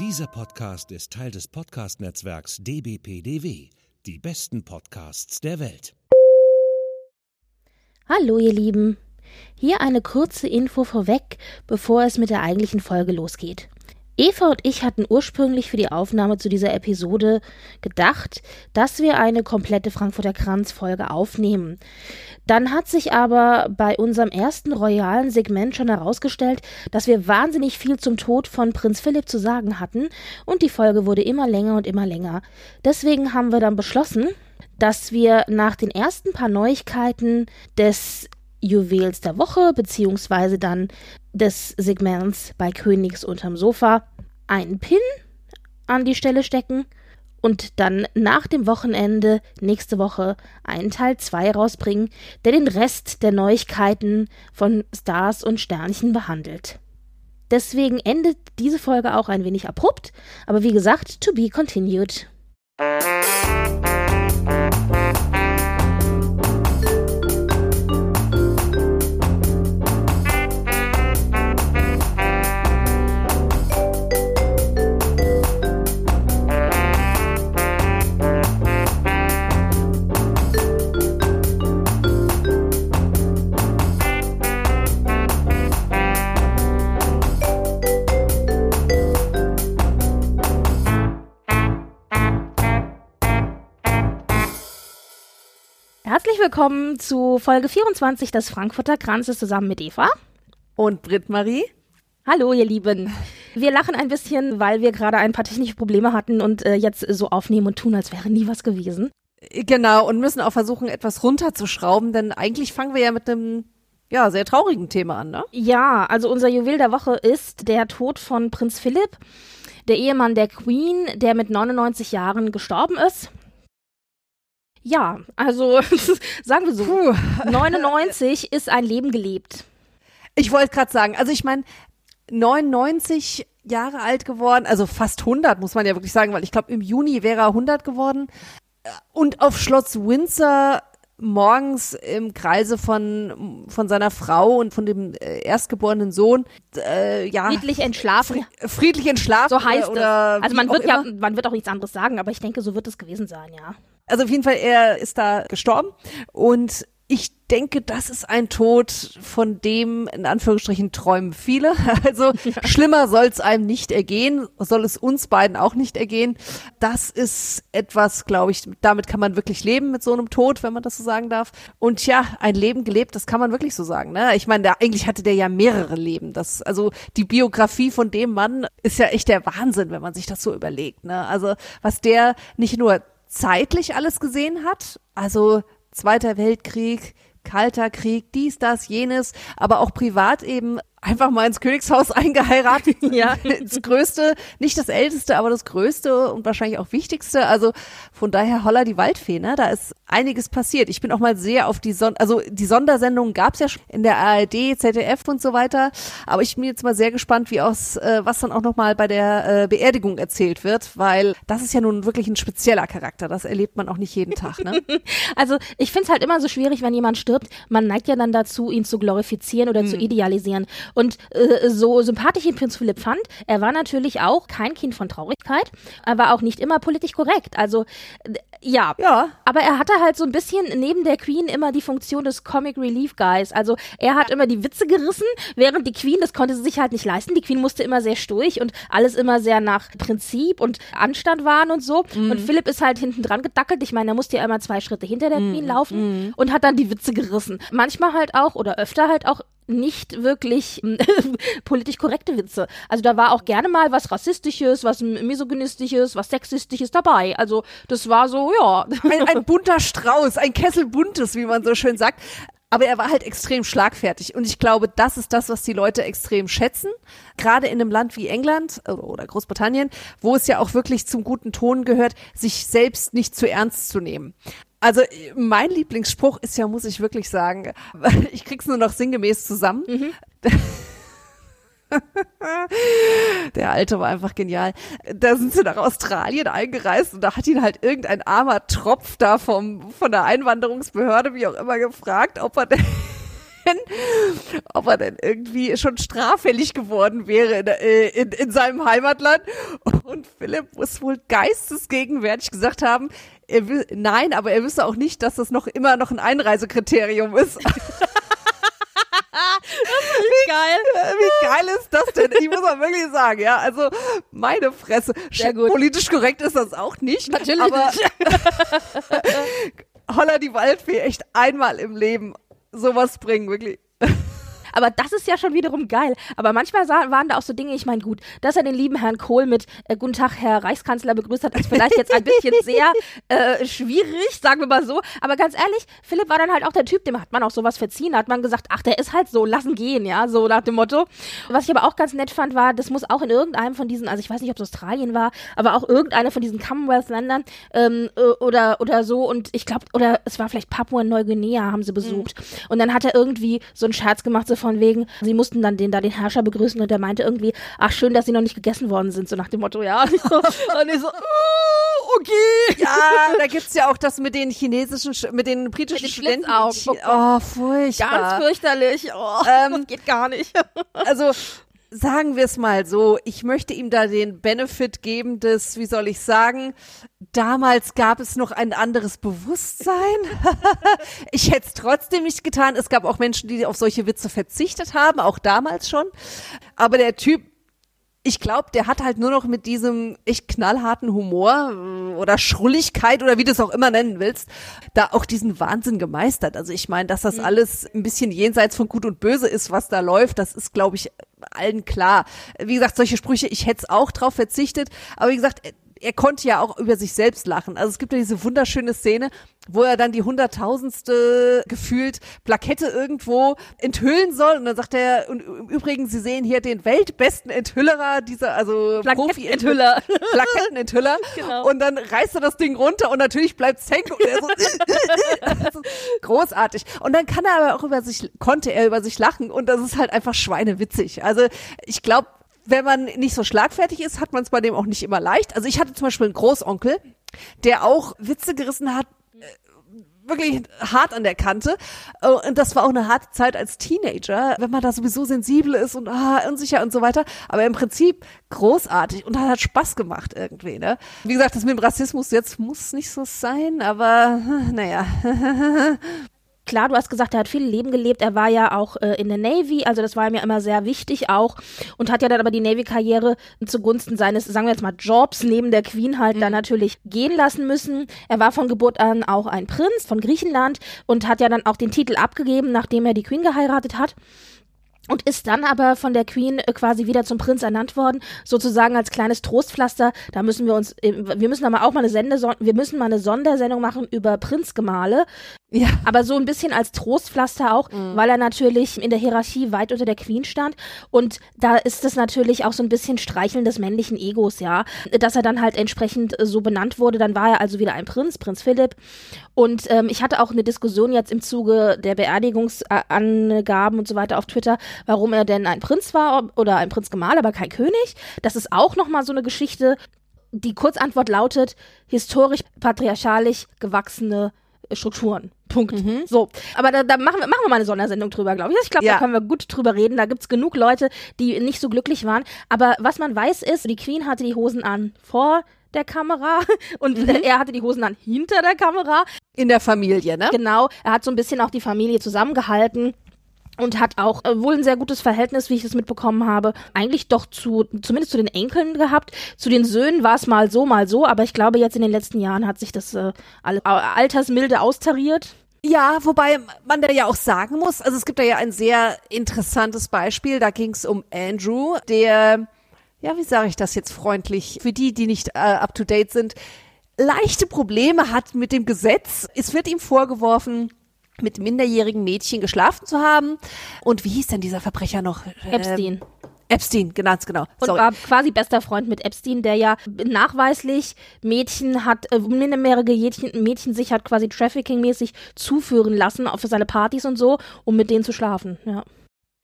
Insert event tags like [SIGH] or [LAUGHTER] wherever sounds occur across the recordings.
Dieser Podcast ist Teil des Podcast-Netzwerks dbpdw. Die besten Podcasts der Welt. Hallo ihr Lieben. Hier eine kurze Info vorweg, bevor es mit der eigentlichen Folge losgeht. Eva und ich hatten ursprünglich für die Aufnahme zu dieser Episode gedacht, dass wir eine komplette Frankfurter Kranz-Folge aufnehmen. Dann hat sich aber bei unserem ersten royalen Segment schon herausgestellt, dass wir wahnsinnig viel zum Tod von Prinz Philipp zu sagen hatten und die Folge wurde immer länger und immer länger. Deswegen haben wir dann beschlossen, dass wir nach den ersten paar Neuigkeiten des Juwels der Woche, beziehungsweise dann des Segments bei Königs unterm Sofa, einen Pin an die Stelle stecken und dann nach dem Wochenende nächste Woche einen Teil 2 rausbringen, der den Rest der Neuigkeiten von Stars und Sternchen behandelt. Deswegen endet diese Folge auch ein wenig abrupt, aber wie gesagt, to be continued. Willkommen zu Folge 24 des Frankfurter Kranzes zusammen mit Eva. Und Britt-Marie. Hallo, ihr Lieben. Wir lachen ein bisschen, weil wir gerade ein paar technische Probleme hatten und äh, jetzt so aufnehmen und tun, als wäre nie was gewesen. Genau, und müssen auch versuchen, etwas runterzuschrauben, denn eigentlich fangen wir ja mit einem ja, sehr traurigen Thema an, ne? Ja, also unser Juwel der Woche ist der Tod von Prinz Philipp, der Ehemann der Queen, der mit 99 Jahren gestorben ist. Ja, also [LAUGHS] sagen wir so, Puh. 99 ist ein Leben gelebt. Ich wollte gerade sagen, also ich meine, 99 Jahre alt geworden, also fast 100 muss man ja wirklich sagen, weil ich glaube im Juni wäre er 100 geworden. Und auf Schloss Windsor morgens im Kreise von von seiner Frau und von dem äh, erstgeborenen Sohn äh, ja friedlich entschlafen. friedlich entschlafen so heißt oder es. Also man wird ja man wird auch nichts anderes sagen aber ich denke so wird es gewesen sein ja also auf jeden Fall, er ist da gestorben und ich denke, das ist ein Tod, von dem in Anführungsstrichen träumen viele. [LAUGHS] Also ja. schlimmer soll es einem nicht ergehen, soll es uns beiden auch nicht ergehen. Das ist etwas, glaube ich, damit kann man wirklich leben mit so einem Tod, wenn man das so sagen darf. Und ja, ein Leben gelebt, das kann man wirklich so sagen. Ne? Ich meine, der, eigentlich hatte der ja mehrere Leben. Das, also die Biografie von dem Mann ist ja echt der Wahnsinn, wenn man sich das so überlegt. Ne? Also was der nicht nur zeitlich alles gesehen hat, also Zweiter Weltkrieg, Kalter Krieg, dies, das, jenes, aber auch privat eben einfach mal ins Königshaus [LAUGHS] eingeheiratet. ja. Das Größte, nicht das Älteste, aber das Größte und wahrscheinlich auch Wichtigste. Also von daher holla die Waldfee, ne? Da ist einiges passiert. Ich bin auch mal sehr auf die Son also die Sondersendungen gab's ja schon in der ARD, ZDF und so weiter. Aber ich bin jetzt mal sehr gespannt, wie aus, äh, was dann auch nochmal bei der äh, Beerdigung erzählt wird, weil das ist ja nun wirklich ein spezieller Charakter. Das erlebt man auch nicht jeden Tag, ne? [LAUGHS] also ich finde es halt immer so schwierig, wenn jemand stirbt. Man neigt ja dann dazu, ihn zu glorifizieren oder hm. zu idealisieren. Und äh, so sympathisch ihn Prinz Philipp fand, er war natürlich auch kein Kind von Traurigkeit, er war auch nicht immer politisch korrekt. Also ja, ja. aber er hatte halt so ein bisschen neben der Queen immer die Funktion des Comic Relief Guys. Also er hat immer die Witze gerissen, während die Queen, das konnte sie sich halt nicht leisten. Die Queen musste immer sehr sturig und alles immer sehr nach Prinzip und Anstand waren und so. Mhm. Und Philipp ist halt hinten dran gedackelt. Ich meine, er musste ja immer zwei Schritte hinter der mhm. Queen laufen mhm. und hat dann die Witze gerissen. Manchmal halt auch oder öfter halt auch nicht wirklich [LAUGHS] politisch korrekte Witze. Also da war auch gerne mal was Rassistisches, was Misogynistisches, was Sexistisches dabei. Also das war so, ja. Ein, ein [LAUGHS] bunter Strauß, ein Kessel buntes, wie man so schön sagt. Aber er war halt extrem schlagfertig. Und ich glaube, das ist das, was die Leute extrem schätzen. Gerade in einem Land wie England oder Großbritannien, wo es ja auch wirklich zum guten Ton gehört, sich selbst nicht zu ernst zu nehmen. Also mein Lieblingsspruch ist ja, muss ich wirklich sagen, [LAUGHS] ich krieg's nur noch sinngemäß zusammen. Mhm. [LAUGHS] Der Alte war einfach genial. Da sind sie nach Australien eingereist und da hat ihn halt irgendein armer Tropf da vom, von der Einwanderungsbehörde, wie auch immer, gefragt, ob er [LAUGHS] ob er denn irgendwie schon straffällig geworden wäre in, äh, in, in seinem Heimatland. Und Philipp muss wohl geistesgegenwärtig gesagt haben, will, nein, aber er wüsste auch nicht, dass das noch immer noch ein Einreisekriterium ist. [LAUGHS] wie geil. Wie geil ist das denn? Ich muss auch wirklich sagen, ja, also meine Fresse. Sehr gut. Politisch korrekt ist das auch nicht. Natürlich aber. [LAUGHS] Holla die Waldfee echt einmal im Leben sowas bringen, wirklich. Aber das ist ja schon wiederum geil. Aber manchmal sah, waren da auch so Dinge, ich meine, gut, dass er den lieben Herrn Kohl mit äh, Guten Tag, Herr Reichskanzler begrüßt hat, ist vielleicht jetzt ein [LAUGHS] bisschen sehr äh, schwierig, sagen wir mal so. Aber ganz ehrlich, Philipp war dann halt auch der Typ, dem hat man auch sowas verziehen, hat man gesagt, ach, der ist halt so, lassen gehen, ja, so nach dem Motto. Was ich aber auch ganz nett fand, war, das muss auch in irgendeinem von diesen, also ich weiß nicht, ob es Australien war, aber auch irgendeiner von diesen Commonwealth-Ländern ähm, äh, oder, oder so und ich glaube, oder es war vielleicht Papua-Neuguinea haben sie besucht. Und dann hat er irgendwie so einen Scherz gemacht, so von wegen, sie mussten dann den da den Herrscher begrüßen und der meinte irgendwie, ach schön, dass sie noch nicht gegessen worden sind, so nach dem Motto, ja. [LAUGHS] Und ich so, und ich so oh, okay. Ja, da gibt's ja auch das mit den chinesischen, Sch- mit den britischen Mit den Studenten. Oh, furchtbar. Ganz fürchterlich. Oh, Ähm, geht gar nicht. also [LAUGHS] sagen wir es mal so, ich möchte ihm da den Benefit geben des, wie soll ich sagen, damals gab es noch ein anderes Bewusstsein. [LAUGHS] ich hätte es trotzdem nicht getan. Es gab auch Menschen, die auf solche Witze verzichtet haben, auch damals schon. Aber der Typ ich glaube, der hat halt nur noch mit diesem echt knallharten Humor äh, oder Schrulligkeit oder wie du es auch immer nennen willst, da auch diesen Wahnsinn gemeistert. Also ich meine, dass das alles ein bisschen jenseits von Gut und Böse ist, was da läuft, das ist, glaube ich, allen klar. Wie gesagt, solche Sprüche, ich hätte es auch drauf verzichtet, aber wie gesagt, er konnte ja auch über sich selbst lachen. Also es gibt ja diese wunderschöne Szene, wo er dann die hunderttausendste gefühlt Plakette irgendwo enthüllen soll und dann sagt er, und im Übrigen, Sie sehen hier den weltbesten Enthüllerer dieser, also Plakettenenthüller. Plakettenenthüller. [LAUGHS] Genau. Und dann reißt er das Ding runter und natürlich bleibt's hängen und er so, [LAUGHS] großartig. Und dann kann er aber auch über sich, konnte er über sich lachen und das ist halt einfach schweinewitzig. Also ich glaube, wenn man nicht so schlagfertig ist, hat man es bei dem auch nicht immer leicht. Also ich hatte zum Beispiel einen Großonkel, der auch Witze gerissen hat, äh, wirklich hart an der Kante. Äh, Und das war auch eine harte Zeit als Teenager, wenn man da sowieso sensibel ist und ah, unsicher und so weiter. Aber im Prinzip großartig und hat Spaß gemacht irgendwie. Ne? Wie gesagt, das mit dem Rassismus jetzt muss nicht so sein, aber naja. [LAUGHS] Klar, du hast gesagt, er hat viel Leben gelebt. Er war ja auch äh, in der Navy, also das war ihm ja immer sehr wichtig auch und hat ja dann aber die Navy-Karriere zugunsten seines, sagen wir jetzt mal, Jobs neben der Queen halt dann natürlich gehen lassen müssen. Er war von Geburt an auch ein Prinz von Griechenland und hat ja dann auch den Titel abgegeben, nachdem er die Queen geheiratet hat. Und ist dann aber von der Queen äh, quasi wieder zum Prinz ernannt worden, sozusagen als kleines Trostpflaster. Da müssen wir uns, äh, wir müssen aber auch mal eine Sende, wir müssen mal eine Sondersendung machen über Prinzgemahle. Ja. Aber so ein bisschen als Trostpflaster auch, weil er natürlich in der Hierarchie weit unter der Queen stand. Und da ist es natürlich auch so ein bisschen Streicheln des männlichen Egos, ja. Dass er dann halt entsprechend äh, so benannt wurde. Dann war er also wieder ein Prinz, Prinz Philipp. Und ähm, ich hatte auch eine Diskussion jetzt im Zuge der Beerdigungsangaben und so weiter auf Twitter, warum er denn ein Prinz war oder ein Prinzgemahl, aber kein König. Das ist auch nochmal so eine Geschichte. Die Kurzantwort lautet, historisch patriarchalisch gewachsene Strukturen. Punkt. So. Aber da, da machen, wir, machen wir mal eine Sondersendung drüber, glaube ich. Ich glaube, Ja. da können wir gut drüber reden. Da gibt's genug Leute, die nicht so glücklich waren. Aber was man weiß ist, die Queen hatte die Hosen an vor der Kamera [LAUGHS] und Mhm. er hatte die Hosen an hinter der Kamera. In der Familie, ne? Genau, er hat so ein bisschen auch die Familie zusammengehalten und hat auch äh, wohl ein sehr gutes Verhältnis, wie ich das mitbekommen habe, eigentlich doch zu, zumindest zu den Enkeln gehabt. Zu den Söhnen war es mal so, mal so, aber ich glaube, jetzt in den letzten Jahren hat sich das äh, alle, äh, altersmilde austariert. Ja, wobei man da ja auch sagen muss, also es gibt da ja ein sehr interessantes Beispiel, da ging es um Andrew, der, ja, wie sage ich das jetzt freundlich, für die, die nicht äh, up-to-date sind, leichte Probleme hat mit dem Gesetz. Es wird ihm vorgeworfen, mit minderjährigen Mädchen geschlafen zu haben. Und wie hieß denn dieser Verbrecher noch? Ähm, Epstein. Epstein, ganz genau. Und Sorry. war quasi bester Freund mit Epstein, der ja nachweislich Mädchen hat, äh, minderjährige Mädchen, Mädchen sich hat quasi Trafficking-mäßig zuführen lassen auf seine Partys und so, um mit denen zu schlafen. Ja.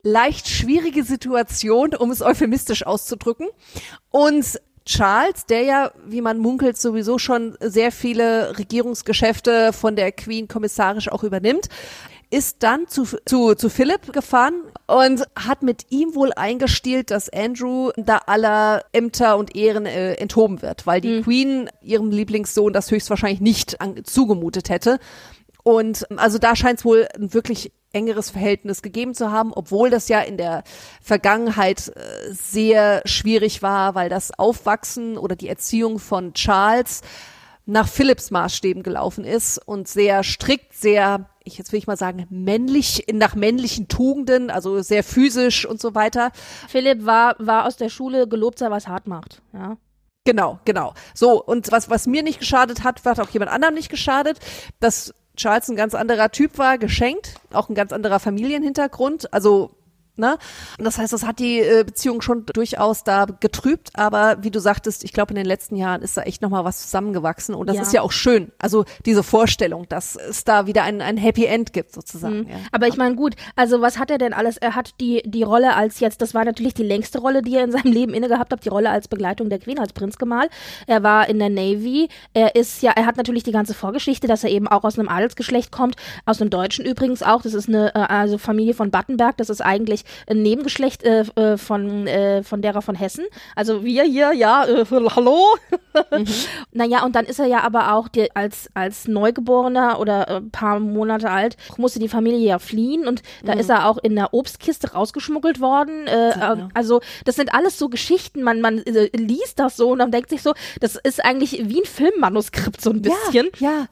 leicht schwierige Situation, um es euphemistisch auszudrücken. Und Charles, der ja, wie man munkelt, sowieso schon sehr viele Regierungsgeschäfte von der Queen kommissarisch auch übernimmt, ist dann zu, zu, zu Philipp gefahren und hat mit ihm wohl eingestielt, dass Andrew da aller Ämter und Ehren äh, enthoben wird, weil die mhm. Queen ihrem Lieblingssohn das höchstwahrscheinlich nicht an, zugemutet hätte. Und also da scheint es wohl wirklich engeres Verhältnis gegeben zu haben, obwohl das ja in der Vergangenheit äh, sehr schwierig war, weil das Aufwachsen oder die Erziehung von Charles nach Philipps Maßstäben gelaufen ist und sehr strikt, sehr, ich jetzt will ich mal sagen, männlich, nach männlichen Tugenden, also sehr physisch und so weiter. Philipp war, war aus der Schule gelobt, sei was hart macht, ja. Genau, genau. So, und was, was mir nicht geschadet hat, hat auch jemand anderem nicht geschadet. dass Charles ein ganz anderer Typ war, geschenkt, auch ein ganz anderer Familienhintergrund. Also Ne? Das heißt, das hat die äh, Beziehung schon durchaus da getrübt, aber wie du sagtest, ich glaube, in den letzten Jahren ist da echt nochmal was zusammengewachsen und das ja. ist ja auch schön. Also diese Vorstellung, dass es da wieder ein, ein Happy End gibt, sozusagen. Mhm. Ja. Aber ich meine, gut, also was hat er denn alles? Er hat die, die Rolle als jetzt, das war natürlich die längste Rolle, die er in seinem [LAUGHS] Leben inne gehabt hat, die Rolle als Begleitung der Queen, als Prinzgemahl. Er war in der Navy. Er ist ja, er hat natürlich die ganze Vorgeschichte, dass er eben auch aus einem Adelsgeschlecht kommt, aus einem Deutschen übrigens auch. Das ist eine, äh, also Familie von Battenberg. Das ist eigentlich ein Nebengeschlecht äh, äh, von, äh, von derer von Hessen. Also wir hier, ja, äh, [LAUGHS] hallo. mhm. Naja, und dann ist er ja aber auch die, als, als Neugeborener oder ein äh, paar Monate alt, musste die Familie ja fliehen und da mhm. ist er auch in der Obstkiste rausgeschmuggelt worden. Äh, ja. Also das sind alles so Geschichten, man, man äh, liest das so und dann denkt sich so, das ist eigentlich wie ein Filmmanuskript so ein bisschen. Ja,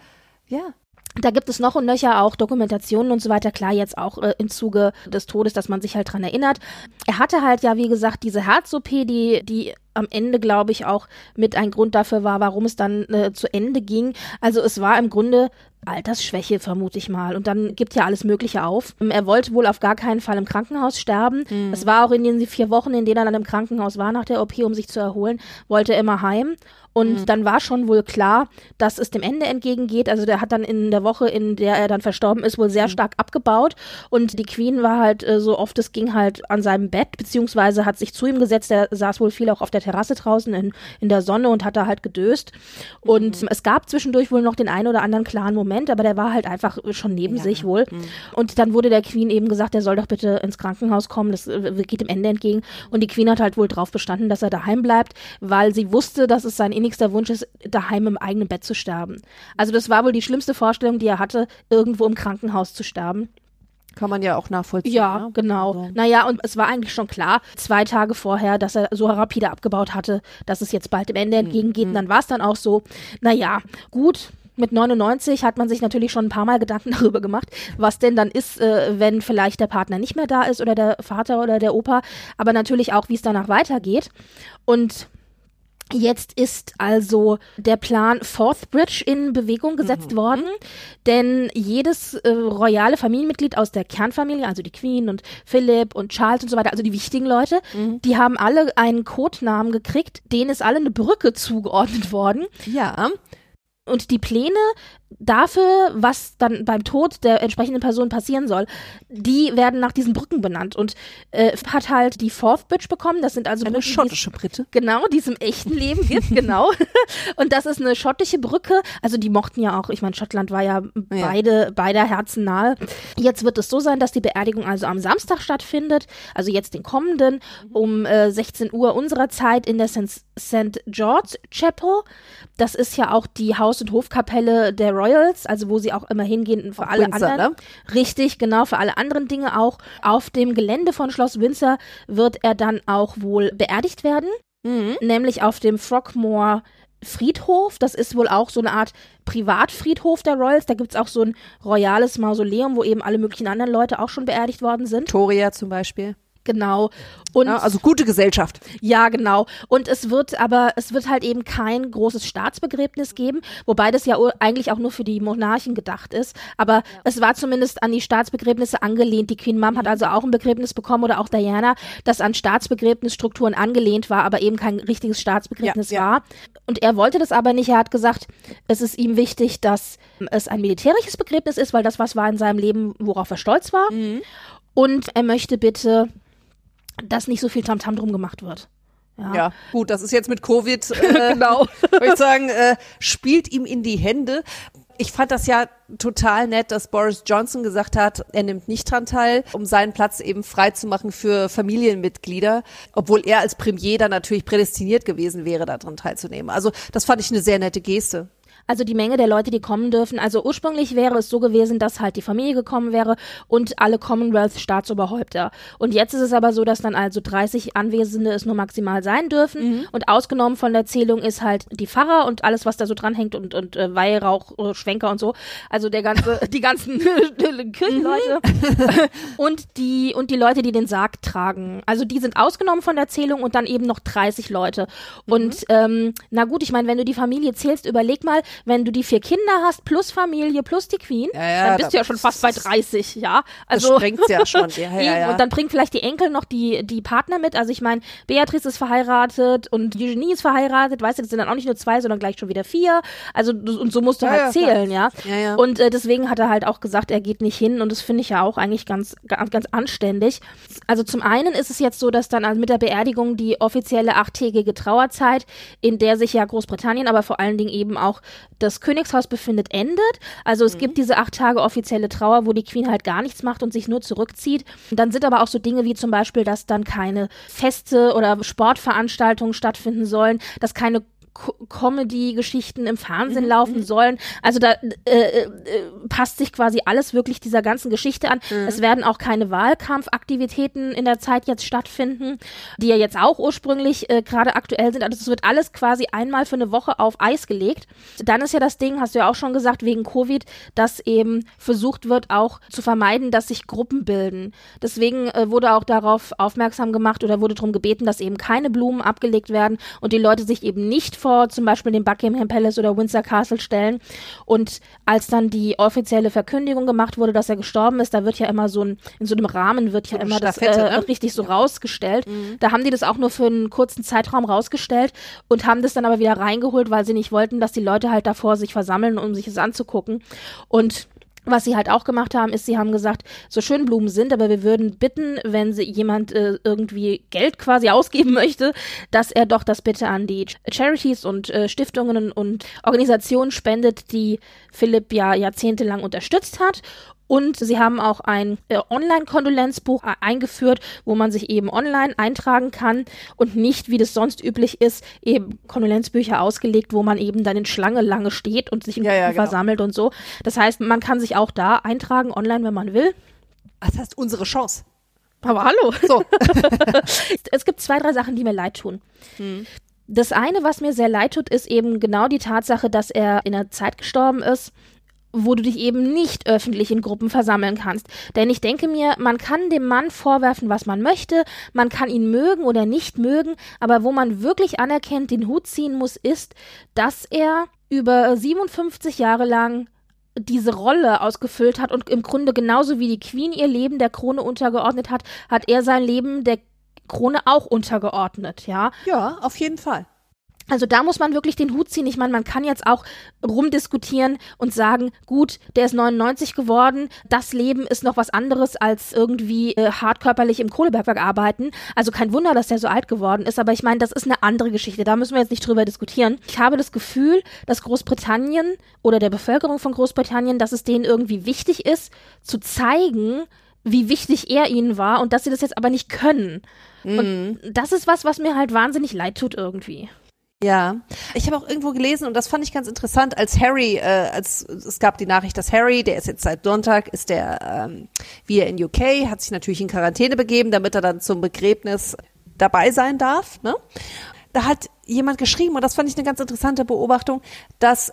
ja. ja. Da gibt es noch und nöcher auch Dokumentationen und so weiter. Klar, jetzt auch äh, im Zuge des Todes, dass man sich halt dran erinnert. Er hatte halt ja, wie gesagt, diese Herz-OP, die, die am Ende, glaube ich, auch mit ein Grund dafür war, warum es dann äh, zu Ende ging. Also es war im Grunde Altersschwäche, vermute ich mal. Und dann gibt ja alles Mögliche auf. Er wollte wohl auf gar keinen Fall im Krankenhaus sterben. Mhm. Es war auch in den vier Wochen, in denen er dann im Krankenhaus war nach der OP, um sich zu erholen, wollte er immer heim. Und mhm. dann war schon wohl klar, dass es dem Ende entgegengeht. Also der hat dann in der Woche, in der er dann verstorben ist, wohl sehr mhm. stark abgebaut. Und die Queen war halt äh, so oft es ging halt an seinem Bett, beziehungsweise hat sich zu ihm gesetzt. Er saß wohl viel auch auf der Terrasse draußen in, in der Sonne und hat da halt gedöst. Und mhm. es gab zwischendurch wohl noch den einen oder anderen klaren Moment, aber der war halt einfach schon neben ja. sich wohl. Mhm. Und dann wurde der Queen eben gesagt, er soll doch bitte ins Krankenhaus kommen, das äh, geht dem Ende entgegen. Und die Queen hat halt wohl drauf bestanden, dass er daheim bleibt, weil sie wusste, dass es sein innigster Wunsch ist, daheim im eigenen Bett zu sterben. Also das war wohl die schlimmste Vorstellung, die er hatte, irgendwo im Krankenhaus zu sterben. Kann man ja auch nachvollziehen. Ja, ne? genau. Also. Naja, und es war eigentlich schon klar, zwei Tage vorher, dass er so rapide abgebaut hatte, dass es jetzt bald dem Ende entgegengeht. Mhm. Und dann war es dann auch so. Naja, gut, mit 99 hat man sich natürlich schon ein paar Mal Gedanken [LAUGHS] darüber gemacht, was denn dann ist, äh, wenn vielleicht der Partner nicht mehr da ist oder der Vater oder der Opa, aber natürlich auch, wie es danach weitergeht. Und Jetzt ist also der Plan Fourth Bridge in Bewegung gesetzt mhm. worden, denn jedes äh, royale Familienmitglied aus der Kernfamilie, also die Queen und Philip und Charles und so weiter, also die wichtigen Leute, mhm. die haben alle einen Codenamen gekriegt, denen ist alle eine Brücke zugeordnet worden. Ja. Und die Pläne dafür, was dann beim Tod der entsprechenden Person passieren soll, die werden nach diesen Brücken benannt und äh, hat halt die Fourth Bridge bekommen. Das sind also eine Brücken, schottische Brite. Genau, die es im echten Leben gibt, [LAUGHS] genau. und das ist eine schottische Brücke. Also die mochten ja auch, ich meine, Schottland war ja, ja beide beider Herzen nahe. Jetzt wird es so sein, dass die Beerdigung also am Samstag stattfindet, also jetzt den kommenden um äh, 16 Uhr unserer Zeit in der St. George Chapel. Das ist ja auch die Haus- und Hofkapelle der Royals, also wo sie auch immer hingehen für alle Windsor, anderen. Ne? Richtig, genau, für alle anderen Dinge auch. Auf dem Gelände von Schloss Windsor wird er dann auch wohl beerdigt werden, mhm. nämlich auf dem Frogmore Friedhof. Das ist wohl auch so eine Art Privatfriedhof der Royals. Da gibt es auch so ein royales Mausoleum, wo eben alle möglichen anderen Leute auch schon beerdigt worden sind. Victoria zum Beispiel. Genau. Und ja, also gute Gesellschaft. Ja, genau. Und es wird aber, es wird halt eben kein großes Staatsbegräbnis geben, wobei das ja eigentlich auch nur für die Monarchen gedacht ist. Aber ja. es war zumindest an die Staatsbegräbnisse angelehnt. Die Queen Mom hat also auch ein Begräbnis bekommen oder auch Diana, das an Staatsbegräbnisstrukturen angelehnt war, aber eben kein richtiges Staatsbegräbnis ja, war. Und er wollte das aber nicht. Er hat gesagt, es ist ihm wichtig, dass es ein militärisches Begräbnis ist, weil das was war in seinem Leben, worauf er stolz war. Mhm. Und er möchte bitte dass nicht so viel Tamtam drum gemacht wird. Ja. ja. gut, das ist jetzt mit Covid, [LAUGHS] äh, genau, würde ich sagen, äh, spielt ihm in die Hände. Ich fand das ja total nett, dass Boris Johnson gesagt hat, er nimmt nicht dran teil, um seinen Platz eben frei zu machen für Familienmitglieder, obwohl er als Premier dann natürlich prädestiniert gewesen wäre, daran teilzunehmen. Also das fand ich eine sehr nette Geste. Also die Menge der Leute, die kommen dürfen. Also ursprünglich wäre es so gewesen, dass halt die Familie gekommen wäre und alle Commonwealth-Staatsoberhäupter. Und jetzt ist es aber so, dass dann also 30 Anwesende es nur maximal sein dürfen. Mhm. Und ausgenommen von der Zählung ist halt die Pfarrer und alles, was da so dranhängt und, und äh, Weihrauch, äh, Schwenker und so. Also der ganze, [LAUGHS] die ganzen [LAUGHS] Kirchenleute. Mhm. [LAUGHS] und die, und die Leute, die den Sarg tragen. Also die sind ausgenommen von der Zählung und dann eben noch 30 Leute. Und mhm. ähm, na gut, ich meine, wenn du die Familie zählst, überleg mal, wenn du die vier Kinder hast, plus Familie, plus die Queen, ja, ja, dann bist du ja schon fast bei 30, ja. Also, das sprengt ja schon. [LAUGHS] Ja, ja. Und dann bringen vielleicht die Enkel noch die, die Partner mit. Also ich meine, Beatrice ist verheiratet und Eugenie ist verheiratet, weißt du, das sind dann auch nicht nur zwei, sondern gleich schon wieder vier. Also und so musst du halt zählen, ja. Und äh, deswegen hat er halt auch gesagt, er geht nicht hin und das finde ich ja auch eigentlich ganz, ganz, ganz anständig. Also zum einen ist es jetzt so, dass dann also mit der Beerdigung die offizielle achttägige Trauerzeit, in der sich ja Großbritannien, aber vor allen Dingen eben auch das Königshaus befindet, endet. Also es mhm. gibt diese acht Tage offizielle Trauer, wo die Queen halt gar nichts macht und sich nur zurückzieht. Und dann sind aber auch so Dinge wie zum Beispiel, dass dann keine Feste oder Sportveranstaltungen stattfinden sollen, dass keine Comedy-Geschichten im Fernsehen mhm. laufen mhm. sollen. Also da äh, äh, passt sich quasi alles wirklich dieser ganzen Geschichte an. Mhm. Es werden auch keine Wahlkampfaktivitäten in der Zeit jetzt stattfinden, die ja jetzt auch ursprünglich äh, gerade aktuell sind. Also es wird alles quasi einmal für eine Woche auf Eis gelegt. Dann ist ja das Ding, hast du ja auch schon gesagt, wegen Covid, dass eben versucht wird, auch zu vermeiden, dass sich Gruppen bilden. Deswegen äh, wurde auch darauf aufmerksam gemacht oder wurde darum gebeten, dass eben keine Blumen abgelegt werden und die Leute sich eben nicht vor vor zum Beispiel den Buckingham Palace oder Windsor Castle stellen. Und als dann die offizielle Verkündigung gemacht wurde, dass er gestorben ist, da wird ja immer so ein, in so einem Rahmen wird ja so immer das äh, ne? richtig so rausgestellt. Mhm. Da haben die das auch nur für einen kurzen Zeitraum rausgestellt und haben das dann aber wieder reingeholt, weil sie nicht wollten, dass die Leute halt davor sich versammeln, um sich das anzugucken. Und was sie halt auch gemacht haben, ist, sie haben gesagt, so schön Blumen sind, aber wir würden bitten, wenn sie jemand äh, irgendwie Geld quasi [LAUGHS] ausgeben möchte, dass er doch das bitte an die Charities und äh, Stiftungen und Organisationen spendet, die Philipp ja jahrzehntelang unterstützt hat. Und sie haben auch ein äh, Online-Kondolenzbuch äh, eingeführt, wo man sich eben online eintragen kann und nicht, wie das sonst üblich ist, eben Kondolenzbücher ausgelegt, wo man eben dann in Schlange lange steht und sich in ja, ja, genau. versammelt und so. Das heißt, man kann sich auch da eintragen online, wenn man will. Das heißt, unsere Chance. Aber hallo. So. [LAUGHS] es gibt zwei, drei Sachen, die mir leid tun. Hm. Das eine, was mir sehr leid tut, ist eben genau die Tatsache, dass er in einer Zeit gestorben ist, wo du dich eben nicht öffentlich in Gruppen versammeln kannst. Denn ich denke mir, man kann dem Mann vorwerfen, was man möchte, man kann ihn mögen oder nicht mögen, aber wo man wirklich anerkennt, den Hut ziehen muss, ist, dass er über 57 Jahre lang diese Rolle ausgefüllt hat und im Grunde genauso wie die Queen ihr Leben der Krone untergeordnet hat, hat er sein Leben der Krone auch untergeordnet, ja? Ja, auf jeden Fall. Also da muss man wirklich den Hut ziehen. Ich meine, man kann jetzt auch rumdiskutieren und sagen, gut, der ist 99 geworden, das Leben ist noch was anderes als irgendwie äh, hartkörperlich im Kohlebergwerk arbeiten. Also kein Wunder, dass der so alt geworden ist, aber ich meine, das ist eine andere Geschichte. Da müssen wir jetzt nicht drüber diskutieren. Ich habe das Gefühl, dass Großbritannien oder der Bevölkerung von Großbritannien, dass es denen irgendwie wichtig ist, zu zeigen, wie wichtig er ihnen war und dass sie das jetzt aber nicht können. Mhm. Und das ist was, was mir halt wahnsinnig leid tut irgendwie. Ja, ich habe auch irgendwo gelesen und das fand ich ganz interessant, als Harry, äh, als es gab die Nachricht, dass Harry, der ist jetzt seit Sonntag, ist der ähm, wie er in UK, hat sich natürlich in Quarantäne begeben, damit er dann zum Begräbnis dabei sein darf. Ne? Da hat jemand geschrieben und das fand ich eine ganz interessante Beobachtung, dass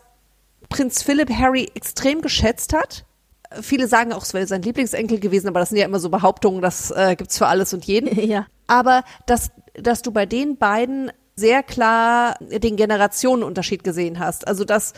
Prinz Philipp Harry extrem geschätzt hat. Viele sagen auch, es wäre sein Lieblingsenkel gewesen, aber das sind ja immer so Behauptungen, das äh, gibt's für alles und jeden. [LAUGHS] Ja. Aber dass, dass du bei den beiden sehr klar den Generationenunterschied gesehen hast. Also dass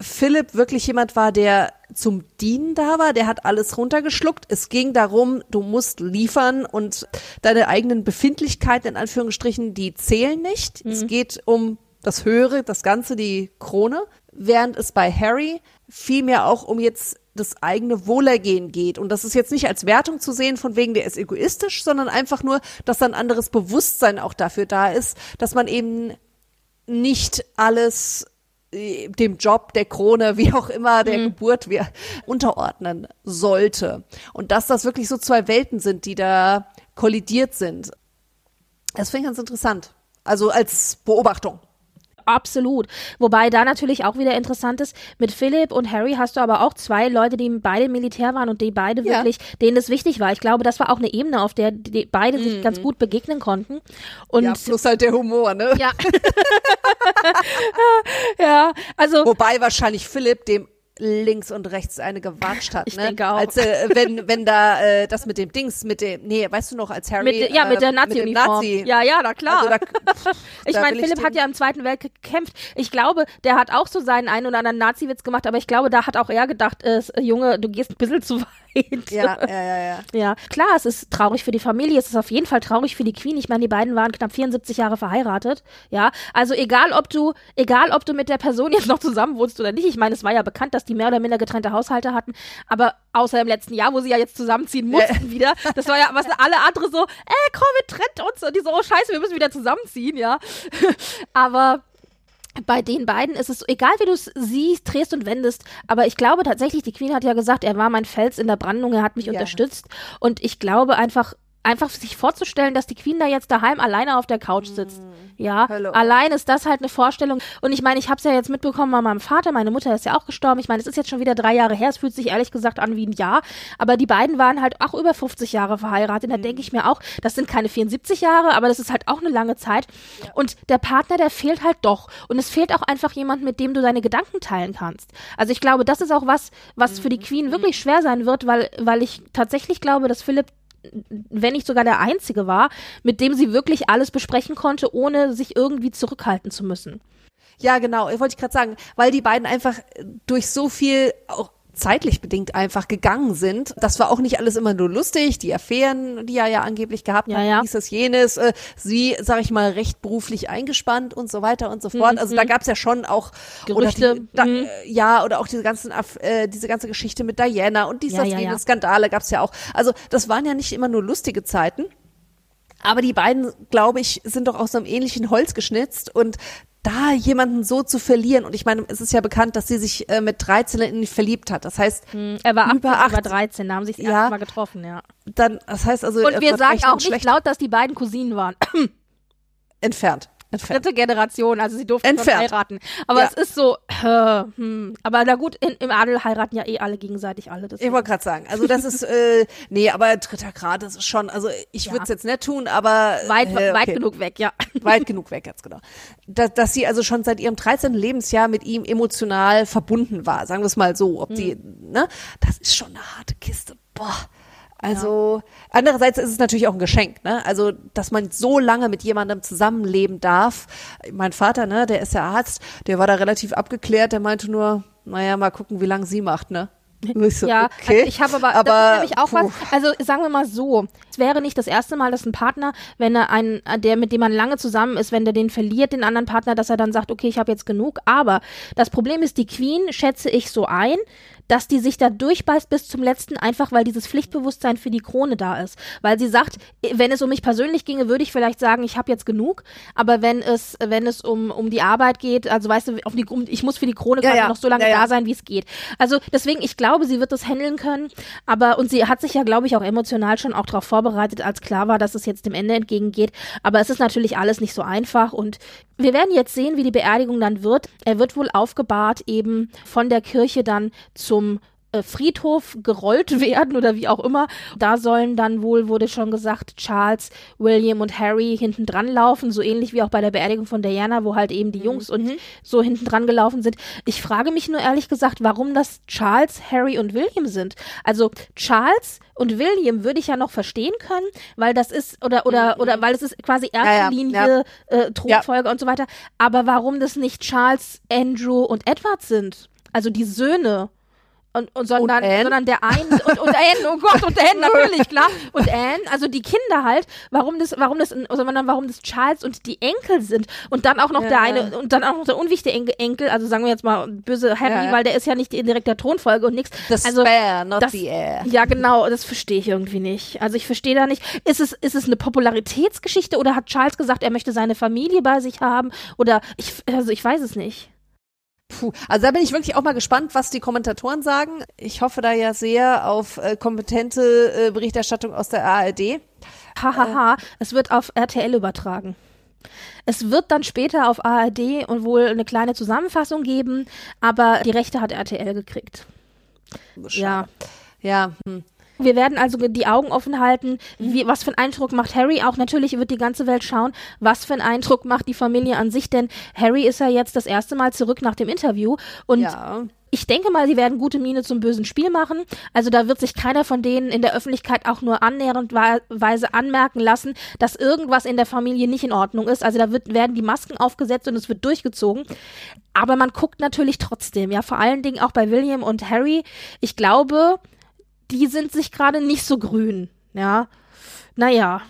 Philipp wirklich jemand war, der zum Dienen da war, der hat alles runtergeschluckt. Es ging darum, du musst liefern und deine eigenen Befindlichkeiten in Anführungsstrichen, die zählen nicht. Mhm. Es geht um das Höhere, das Ganze, die Krone. Während es bei Harry vielmehr auch um jetzt das eigene Wohlergehen geht. Und das ist jetzt nicht als Wertung zu sehen, von wegen der ist egoistisch, sondern einfach nur, dass ein anderes Bewusstsein auch dafür da ist, dass man eben nicht alles äh, dem Job, der Krone, wie auch immer, der mhm. Geburt wir unterordnen sollte. Und dass das wirklich so zwei Welten sind, die da kollidiert sind. Das finde ich ganz interessant. Also als Beobachtung. Absolut. Wobei da natürlich auch wieder interessant ist, mit Philipp und Harry hast du aber auch zwei Leute, die beide Militär waren und die beide ja. wirklich, denen es wichtig war. Ich glaube, das war auch eine Ebene, auf der die beide mhm. sich ganz gut begegnen konnten. Und ja, plus halt der Humor, ne? Ja. [LAUGHS] ja, also. Wobei wahrscheinlich Philipp dem links und rechts eine gewatscht hat. Ich ne? denke auch. Als äh, wenn wenn da äh, das mit dem Dings mit dem nee, weißt du noch, als Harry mit, ja mit der Nazi mit Nazi. Ja, ja, na klar. Also da, [LAUGHS] ich meine, Philipp ich hat ja im Zweiten Weltkrieg gekämpft. Ich glaube, der hat auch so seinen einen oder anderen Nazi-Witz gemacht, aber ich glaube, da hat auch er gedacht, äh, Junge, du gehst ein bisschen zu weit. Ja, ja, ja, ja. [LAUGHS] Ja, klar, es ist traurig für die Familie, es ist auf jeden Fall traurig für die Queen. Ich meine, die beiden waren knapp 74 Jahre verheiratet. Ja, also egal, ob du, egal, ob du mit der Person jetzt noch zusammen wohnst oder nicht. Ich meine, es war ja bekannt, dass die mehr oder minder getrennte Haushalte hatten, aber außer im letzten Jahr, wo sie ja jetzt zusammenziehen mussten ja. [LAUGHS] wieder. Das war ja, was alle andere so, äh, komm, wir trennt uns und die so, oh scheiße, wir müssen wieder zusammenziehen, ja. [LAUGHS] aber bei den beiden ist es egal, wie du es siehst, drehst und wendest, aber ich glaube tatsächlich, die Queen hat ja gesagt, er war mein Fels in der Brandung, er hat mich ja. unterstützt und ich glaube einfach, einfach sich vorzustellen, dass die Queen da jetzt daheim alleine auf der Couch sitzt. Mm. Ja, Hello. allein ist das halt eine Vorstellung. Und ich meine, ich habe es ja jetzt mitbekommen bei meinem Vater, meine Mutter ist ja auch gestorben. Ich meine, es ist jetzt schon wieder drei Jahre her. Es fühlt sich ehrlich gesagt an wie ein Jahr. Aber die beiden waren halt auch über 50 Jahre verheiratet. Da mhm. denke ich mir auch, das sind keine 74 Jahre, aber das ist halt auch eine lange Zeit. Ja. Und der Partner, der fehlt halt doch. Und es fehlt auch einfach jemand, mit dem du deine Gedanken teilen kannst. Also ich glaube, das ist auch was, was mhm. für die. Queen wirklich schwer sein wird, weil, weil ich tatsächlich glaube, dass Philipp wenn nicht sogar der einzige war, mit dem sie wirklich alles besprechen konnte, ohne sich irgendwie zurückhalten zu müssen. Ja, genau, wollte ich gerade sagen, weil die beiden einfach durch so viel auch zeitlich bedingt einfach gegangen sind. Das war auch nicht alles immer nur lustig, die Affären, die er ja angeblich gehabt ja, hat, ja. dieses, jenes, äh, sie, sag ich mal, recht beruflich eingespannt und so weiter und so fort. Mhm. Also da gab's ja schon auch Gerüchte. Die, da, mhm. äh, ja, oder auch diese ganzen, äh, diese ganze Geschichte mit Diana und dieser ja, ja, Skandale gab's ja auch. Also das waren ja nicht immer nur lustige Zeiten. Aber die beiden, glaube ich, sind doch aus so einem ähnlichen Holz geschnitzt und da jemanden so zu verlieren und ich meine, es ist ja bekannt, dass sie sich äh, mit 13 in ihn verliebt hat. Das heißt, hm, er war über, 8, über 13, da haben sich das ja, erste Mal getroffen, ja. Dann, das heißt also, und wir sagen auch nicht laut, dass die beiden Cousinen waren. Entfernt. Dritte Generation, also sie durften Entfernt. schon heiraten. Aber ja. es ist so, äh, hm. aber na gut, in, im Adel heiraten ja eh alle gegenseitig alle. Deswegen. Ich wollte gerade sagen, also das ist, äh, [LAUGHS] nee, aber dritter Grad, das ist schon, also ich ja. würde es jetzt nicht tun, aber weit, äh, okay. weit genug weg, ja. [LAUGHS] Weit genug weg, ganz genau. Dass, dass sie also schon seit ihrem 13. Lebensjahr mit ihm emotional verbunden war, sagen wir es mal so, ob hm. die, ne, das ist schon eine harte Kiste. Boah. Also ja. andererseits ist es natürlich auch ein Geschenk, ne? Also, dass man so lange mit jemandem zusammenleben darf. Mein Vater, ne, der ist ja Arzt, der war da relativ abgeklärt, der meinte nur, naja, mal gucken, wie lange sie macht, ne? So, ja, okay. also ich habe aber, aber nämlich auch puh. was, also sagen wir mal so, es wäre nicht das erste Mal, dass ein Partner, wenn er einen, der mit dem man lange zusammen ist, wenn der den verliert, den anderen Partner, dass er dann sagt, okay, ich habe jetzt genug, aber das Problem ist, die Queen schätze ich so ein, dass die sich da durchbeißt bis zum letzten, einfach weil dieses Pflichtbewusstsein für die Krone da ist. Weil sie sagt, wenn es um mich persönlich ginge, würde ich vielleicht sagen, ich habe jetzt genug. Aber wenn es, wenn es um, um die Arbeit geht, also weißt du, die, um, ich muss für die Krone ja, ja. noch so lange ja, da sein, wie es geht. Also deswegen, ich glaube, sie wird das handeln können. Aber, und sie hat sich ja, glaube ich, auch emotional schon auch darauf vorbereitet, als klar war, dass es jetzt dem Ende entgegengeht. Aber es ist natürlich alles nicht so einfach und wir werden jetzt sehen, wie die Beerdigung dann wird. Er wird wohl aufgebahrt eben von der Kirche dann zum Friedhof gerollt [LAUGHS] werden oder wie auch immer. Da sollen dann wohl, wurde schon gesagt, Charles, William und Harry hinten dran laufen, so ähnlich wie auch bei der Beerdigung von Diana, wo halt eben die mhm. Jungs mhm. und so hinten dran gelaufen sind. Ich frage mich nur ehrlich gesagt, warum das Charles, Harry und William sind. Also Charles und William würde ich ja noch verstehen können, weil das ist oder oder mhm. oder weil es ist quasi erste ja, ja, Linie ja. Äh, Thronfolge und so weiter. Aber warum das nicht Charles, Andrew und Edward sind? Also die Söhne. Und, und, sondern, und sondern der eine und, und Anne, oh Gott, und Anne, natürlich, klar. Und Anne, also die Kinder halt, warum das, warum das, sondern warum das Charles und die Enkel sind. Und dann auch noch ja. der eine, und dann auch noch der unwichtige Enkel, also sagen wir jetzt mal böse Harry, ja. weil der ist ja nicht in direkter Thronfolge und nichts. The also, spare, not das, the heir. Ja, genau, das verstehe ich irgendwie nicht. Also ich verstehe da nicht. Ist es, ist es eine Popularitätsgeschichte oder hat Charles gesagt, er möchte seine Familie bei sich haben? Oder ich, also ich weiß es nicht. Puh, also da bin ich wirklich auch mal gespannt, was die Kommentatoren sagen. Ich hoffe da ja sehr auf äh, kompetente äh, Berichterstattung aus der ARD. Hahaha, es wird auf RTL übertragen. Es wird dann später auf ARD und wohl eine kleine Zusammenfassung geben, aber die Rechte hat RTL gekriegt. Ja. Ja. Hm. Wir werden also die Augen offen halten, wie, was für einen Eindruck macht Harry. Auch natürlich wird die ganze Welt schauen, was für einen Eindruck macht die Familie an sich, denn Harry ist ja jetzt das erste Mal zurück nach dem Interview und Ja. ich denke mal, sie werden gute Miene zum bösen Spiel machen. Also da wird sich keiner von denen in der Öffentlichkeit auch nur annäherndweise anmerken lassen, dass irgendwas in der Familie nicht in Ordnung ist. Also da wird, werden die Masken aufgesetzt und es wird durchgezogen. Aber man guckt natürlich trotzdem, ja, vor allen Dingen auch bei William und Harry. Ich glaube, die sind sich gerade nicht so grün, ja. Naja.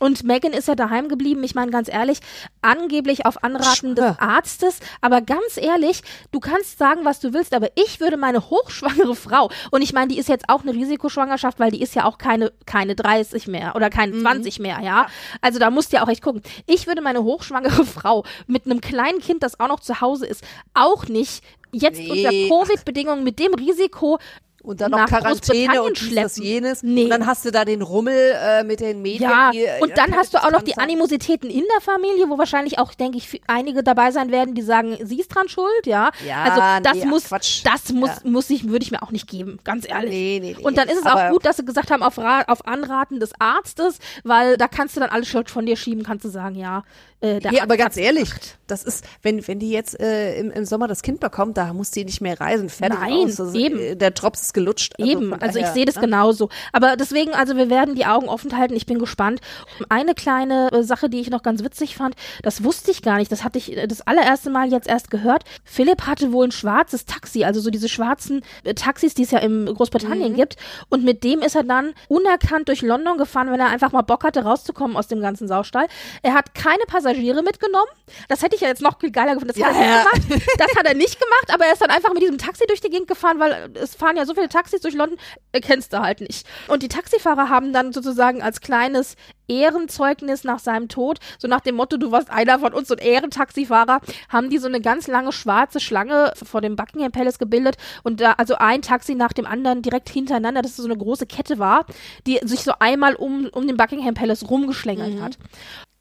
Und Megan ist ja daheim geblieben. Ich meine, ganz ehrlich, angeblich auf Anraten des. Arztes. Aber ganz ehrlich, du kannst sagen, was du willst, aber ich würde meine hochschwangere Frau, und ich meine, die ist jetzt auch eine Risikoschwangerschaft, weil die ist ja auch keine, keine 30 mehr oder keine 20 mehr, ja. Also da musst du ja auch echt gucken. Ich würde meine hochschwangere Frau mit einem kleinen Kind, das auch noch zu Hause ist, auch nicht jetzt Nee. unter Covid-Bedingungen mit dem Risiko Und dann noch Quarantäne und das jenes. Nee. Und dann hast du da den Rummel äh, mit den Medien. Ja, die, äh, und dann hast du auch noch die. Animositäten in der Familie, wo wahrscheinlich auch, denke ich, einige dabei sein werden, die sagen, sie ist dran schuld, ja. Ja, also das nee, muss, Quatsch. das muss, Ja. muss ich, würde ich mir auch nicht geben, ganz ehrlich. Nee, nee, nee. Und dann ist es Aber- auch gut, dass sie gesagt haben, auf, Ra auf Anraten des Arztes, weil da kannst du dann alle Schuld von dir schieben, kannst du sagen, ja. Äh, Nee, aber ganz ehrlich, gemacht. das ist, wenn, wenn die jetzt äh, im, im Sommer das Kind bekommt, da muss die nicht mehr reisen, fertig Nein, aus. Das, eben. äh, Der Drops ist gelutscht. Eben, von also ich sehe das ne? genauso. Aber deswegen, also wir werden die Augen offen halten. Ich bin gespannt. Eine kleine äh, Sache, die ich noch ganz witzig fand, das wusste ich gar nicht. Das hatte ich äh, das allererste Mal jetzt erst gehört. Philipp hatte wohl ein schwarzes Taxi, also so diese schwarzen äh, Taxis, die es ja in Großbritannien gibt. Und mit dem ist er dann unerkannt durch London gefahren, wenn er einfach mal Bock hatte, rauszukommen aus dem ganzen Saustall. Er hat keine Passagiere mitgenommen. Das hätte ich ja jetzt noch geiler gefunden. Das hat er Ja. nicht gemacht. Das hat er nicht gemacht, aber er ist dann einfach mit diesem Taxi durch die Gegend gefahren, weil es fahren ja so viele Taxis durch London, äh, kennst du halt nicht. Und die Taxifahrer haben dann sozusagen als kleines Ehrenzeugnis nach seinem Tod, so nach dem Motto, du warst einer von uns, so ein Ehrentaxifahrer, haben die so eine ganz lange schwarze Schlange vor dem Buckingham Palace gebildet und da also ein Taxi nach dem anderen direkt hintereinander, dass es so eine große Kette war, die sich so einmal um, um den Buckingham Palace rumgeschlängelt hat.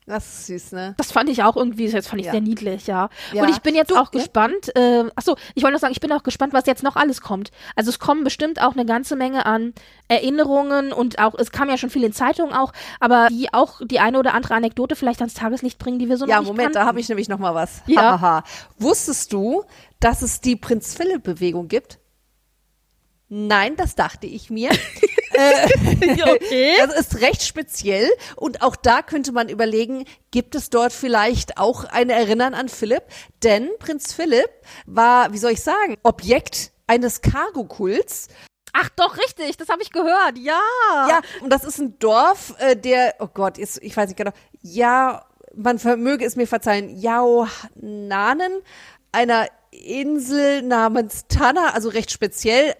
Das ist süß, ne? Das fand ich auch irgendwie, das fand ich Ja. sehr niedlich, ja. Ja. Und ich bin jetzt Du, auch ja? gespannt, äh, achso, ich wollte noch sagen, ich bin auch gespannt, was jetzt noch alles kommt. Also es kommen bestimmt auch eine ganze Menge an Erinnerungen und auch, es kam ja schon viel in Zeitungen auch, aber die auch die eine oder andere Anekdote vielleicht ans Tageslicht bringen, die wir so Ja, noch nicht Moment, da kannten. habe ich nämlich noch mal was. Ja. Hahaha. Wusstest du, dass es die Prinz Philipp Bewegung gibt? Nein, das dachte ich mir. [LAUGHS] okay. [LAUGHS] Das ist recht speziell und auch da könnte man überlegen, gibt es dort vielleicht auch ein Erinnern an Philipp? Denn Prinz Philipp war, wie soll ich sagen, Objekt eines Cargo-Kults. Ach doch, richtig, das habe ich gehört, ja. Ja, und das ist ein Dorf, äh, der, oh Gott, jetzt, ich weiß nicht genau, ja, man vermöge es mir verzeihen, Yaonanen, einer Insel namens Tanna, also recht speziell, äh,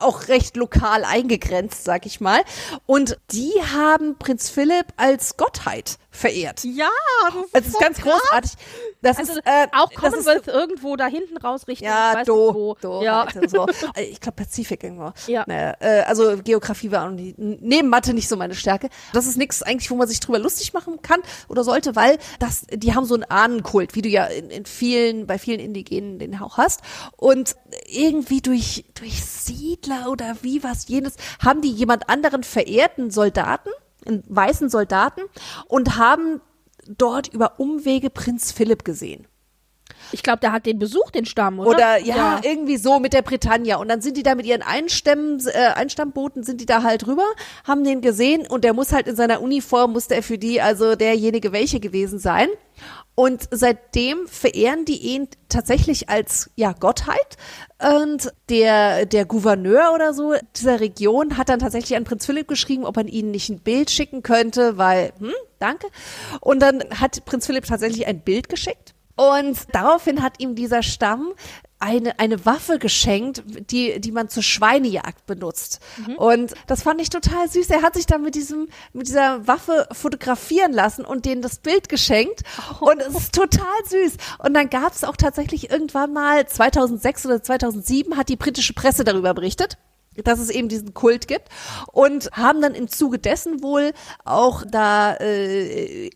auch recht lokal eingegrenzt, sag ich mal. Und die haben Prinz Philipp als Gottheit verehrt. Ja, das ist, Es ist so ganz krass. großartig. Das Also ist äh, auch Commonwealth irgendwo da hinten raus Richtung, ich ja, weiß do, do, ja. so. [LAUGHS] Äh, Ich glaube Pazifik irgendwo. Ja. Naja, äh, also Geografie war auch nie, neben Mathe nicht so meine Stärke. Das ist nichts eigentlich, wo man sich drüber lustig machen kann oder sollte, weil das, die haben so einen Ahnenkult, wie du ja in, in vielen, bei vielen Indigenen den auch hast. Und irgendwie durch, durch Siedler oder wie was jenes, haben die jemand anderen verehrten Soldaten, einen weißen Soldaten, und haben dort über Umwege Prinz Philipp gesehen. Ich glaube, der hat den Besuch, den Stamm, oder? Oder ja, irgendwie so mit der Britannia. Und dann sind die da mit ihren Einstämmen, äh, Einstammbooten, sind die da halt rüber, haben den gesehen und der muss halt in seiner Uniform, musste er für die also derjenige welche gewesen sein. Und seitdem verehren die ihn tatsächlich als ja Gottheit. Und der, der Gouverneur oder so dieser Region hat dann tatsächlich an Prinz Philipp geschrieben, ob man ihnen nicht ein Bild schicken könnte, weil, hm, danke. Und dann hat Prinz Philipp tatsächlich ein Bild geschickt. Und daraufhin hat ihm dieser Stamm eine, eine Waffe geschenkt, die, die man zur Schweinejagd benutzt. Mhm. Und das fand ich total süß. Er hat sich dann mit diesem, mit dieser Waffe fotografieren lassen und denen das Bild geschenkt. Oh. Und es ist total süß. Und dann gab es auch tatsächlich irgendwann mal 2006 oder 2007 hat die britische Presse darüber berichtet dass es eben diesen Kult gibt und haben dann im Zuge dessen wohl auch da äh,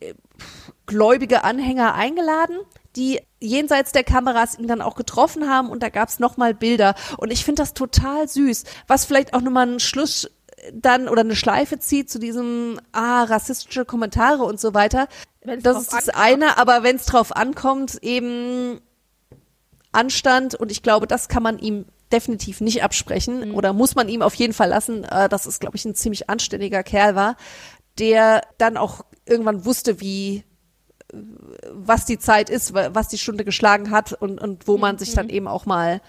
gläubige Anhänger eingeladen, die jenseits der Kameras ihn dann auch getroffen haben und da gab's noch mal Bilder und ich finde das total süß, was vielleicht auch nochmal einen Schluss dann oder eine Schleife zieht zu diesem ah rassistische Kommentare und so weiter. Wenn's das ist das eine, aber wenn es drauf ankommt, eben Anstand und ich glaube, das kann man ihm definitiv nicht absprechen mhm. oder muss man ihm auf jeden Fall lassen, äh, dass es glaube ich ein ziemlich anständiger Kerl war, der dann auch irgendwann wusste, wie was die Zeit ist, was die Stunde geschlagen hat und, und wo man sich dann mhm. eben auch mal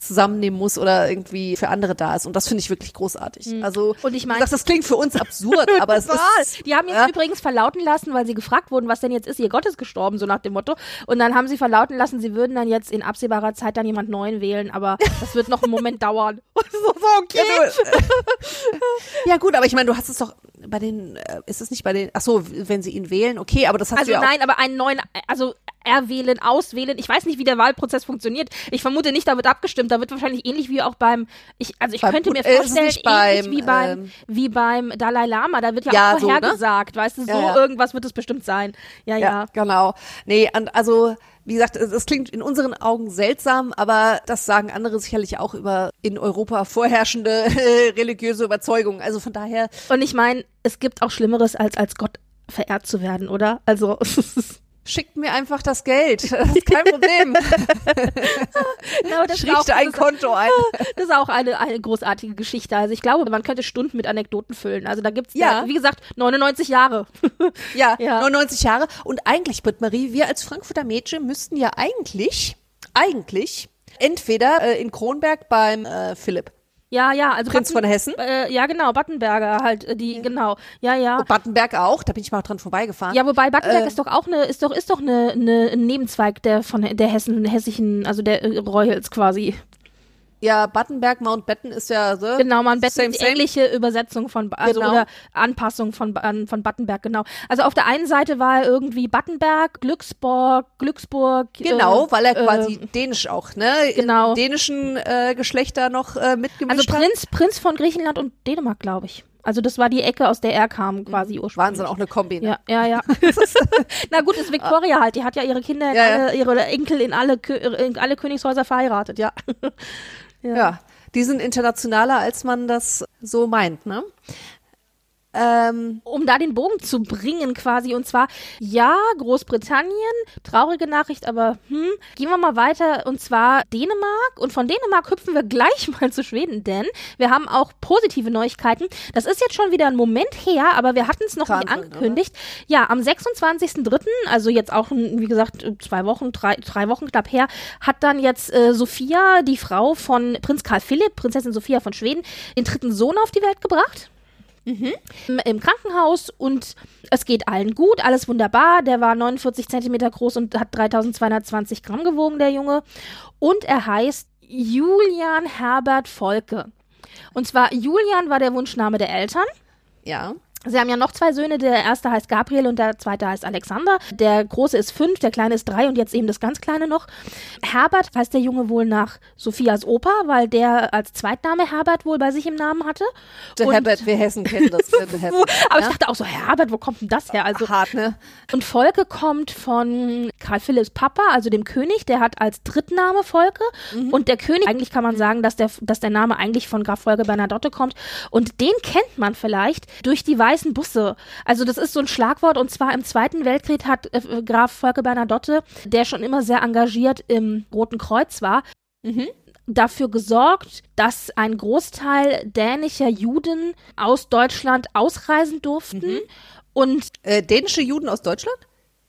zusammennehmen muss oder irgendwie für andere da ist. Und das finde ich wirklich großartig. Mhm. Also, und ich meine, das klingt für uns absurd, [LAUGHS] aber es ist. Die haben jetzt ja. übrigens verlauten lassen, weil sie gefragt wurden, was denn jetzt ist. Ihr Gott ist gestorben, so nach dem Motto. Und dann haben sie verlauten lassen, sie würden dann jetzt in absehbarer Zeit dann jemand Neuen wählen, aber das wird noch einen Moment [LAUGHS] dauern. so, [LAUGHS] so, okay. Ja, ja, gut, aber ich meine, du hast es doch bei den, äh, ist es nicht bei den, ach so, wenn sie ihn wählen, okay, aber das hast also ja nein, aber einen neuen, also erwählen, auswählen. Ich weiß nicht, wie der Wahlprozess funktioniert. Ich vermute nicht, da wird abgestimmt. Da wird wahrscheinlich ähnlich wie auch beim, ich, also ich beim, könnte mir vorstellen, ähnlich beim, wie beim, ähm, wie beim Dalai Lama. Da wird ja, ja auch vorhergesagt, so, ne? weißt du, so ja, ja. irgendwas wird es bestimmt sein. Ja, ja. ja. Genau. Nee, und also, wie gesagt, es, es, klingt in unseren Augen seltsam, aber das sagen andere sicherlich auch über in Europa vorherrschende religiöse Überzeugungen. Also von daher. Und ich meine, es gibt auch Schlimmeres, als als Gott verehrt zu werden, oder? Also [LAUGHS] schickt mir einfach das Geld. [LAUGHS] Das ist kein Problem. [LAUGHS] no, das Schrieb da ein Konto ein. [LAUGHS] Das ist auch eine, eine großartige Geschichte. Also ich glaube, man könnte Stunden mit Anekdoten füllen. Also da gibt's ja, da, wie gesagt, 99 Jahre. ja, ja, 99 Jahre. Und eigentlich, Britt-Marie, wir als Frankfurter Mädchen müssten ja eigentlich, eigentlich, entweder äh, in Kronberg beim äh, Philipp ja, ja, also Prinz Batten, von Hessen? Äh, ja, genau, Battenberger halt, äh, die, ja. genau. Ja, ja. Und Battenberg auch, da bin ich mal dran vorbeigefahren. Ja, wobei Battenberg äh, ist doch auch eine, ist doch, ist doch eine, eine ein Nebenzweig der von der Hessen, hessischen, also der äh, Royals quasi. Ja, Battenberg, Mountbatten ist ja so. Genau, Mountbatten ist die englische Übersetzung von, also genau. oder Anpassung von, von Battenberg, genau. Also auf der einen Seite war er irgendwie Battenberg, Glücksburg, Glücksburg. Genau, äh, weil er quasi äh, dänisch auch, ne? Genau. In dänischen äh, Geschlechter noch äh, mitgemischt Also Prinz, hat. Prinz von Griechenland und Dänemark, glaube ich. Also das war die Ecke, aus der er kam, quasi ursprünglich. Wahnsinn, auch eine Kombi. Ne? Ja, ja, ja. [LAUGHS] Na gut, ist Victoria halt. Die hat ja ihre Kinder, ja, alle, ja. ihre Enkel in alle, in alle Königshäuser verheiratet, ja. Ja. ja. Die sind internationaler, als man das so meint, ne? Ähm, um da den Bogen zu bringen quasi. Und zwar, ja, Großbritannien, traurige Nachricht, aber hm, gehen wir mal weiter. Und zwar Dänemark. Und von Dänemark hüpfen wir [LAUGHS] gleich mal zu Schweden, denn wir haben auch positive Neuigkeiten. Das ist jetzt schon wieder ein Moment her, aber wir hatten es noch Wahnsinn, nicht angekündigt. Oder? Ja, am 26.03., also jetzt auch, wie gesagt, zwei Wochen, drei, drei Wochen knapp her, hat dann jetzt äh, Sophia, die Frau von Prinz Karl Philipp, Prinzessin Sophia von Schweden, den dritten Sohn auf die Welt gebracht. Mhm. Im Krankenhaus und es geht allen gut, alles wunderbar. Der war 49 Zentimeter groß und hat 3220 Gramm gewogen, der Junge. Und er heißt Julian Herbert Volke. Und zwar Julian war der Wunschname der Eltern. Ja. Sie haben ja noch zwei Söhne. Der erste heißt Gabriel und der zweite heißt Alexander. Der große ist fünf, der kleine ist drei und jetzt eben das ganz kleine noch. Herbert heißt der Junge wohl nach Sophias Opa, weil der als Zweitname Herbert wohl bei sich im Namen hatte. Der und Herbert, wir Hessen kennen das. [LAUGHS] Hessen, aber ja? ich dachte auch so, Herbert, wo kommt denn das her? Also, Hart, ne? Und Volke kommt von Karl Philipps Papa, also dem König. Der hat als Drittname Volke. Mhm. Und der König, eigentlich kann man sagen, dass der, dass der Name eigentlich von Graf Volke Bernadotte kommt. Und den kennt man vielleicht durch die weißen Busse. Also das ist so ein Schlagwort und zwar im Zweiten Weltkrieg hat äh, Graf Volker Bernadotte, der schon immer sehr engagiert im Roten Kreuz war, mhm dafür gesorgt, dass ein Großteil dänischer Juden aus Deutschland ausreisen durften. Mhm. Und äh, dänische Juden aus Deutschland?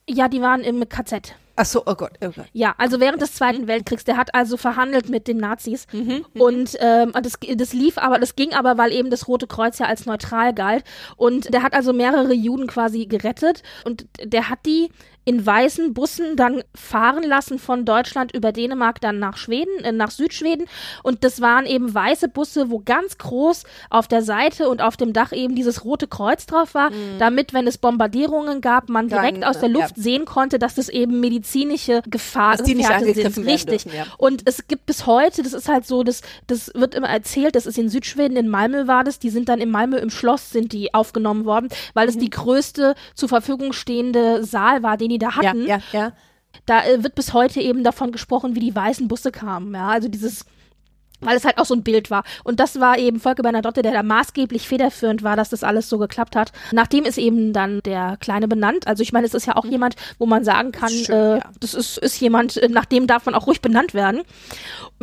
Ja, die waren im KZ. Ach so, oh Gott, oh Gott. Ja, also während des Zweiten Weltkriegs, der hat also verhandelt mit den Nazis mhm, mhm, und ähm, das, das lief aber, das ging aber, weil eben das Rote Kreuz ja als neutral galt und der hat also mehrere Juden quasi gerettet und der hat die in weißen Bussen dann fahren lassen von Deutschland über Dänemark dann nach Schweden, äh, nach Südschweden. Und das waren eben weiße Busse, wo ganz groß auf der Seite und auf dem Dach eben dieses rote Kreuz drauf war, mhm. damit, wenn es Bombardierungen gab, man direkt dann, aus der äh, Luft ja. sehen konnte, dass das eben medizinische Gefahr dass die nicht sind. Richtig. Dürfen, ja. Und es gibt bis heute, das ist halt so, das, das wird immer erzählt, das ist in Südschweden, in Malmö war das, die sind dann in Malmö im Schloss sind die aufgenommen worden, weil es mhm. die größte zur Verfügung stehende Saal war, den die da hatten. Ja, ja, ja. Da äh, wird bis heute eben davon gesprochen, wie die weißen Busse kamen. Ja, also dieses weil es halt auch so ein Bild war. Und das war eben Volker Bernadotte, der da maßgeblich federführend war, dass das alles so geklappt hat. Nachdem ist eben dann der Kleine benannt. Also ich meine, es ist ja auch mhm. jemand, wo man sagen kann, das ist, schön, äh, ja. das ist, ist jemand, äh, nach dem darf man auch ruhig benannt werden.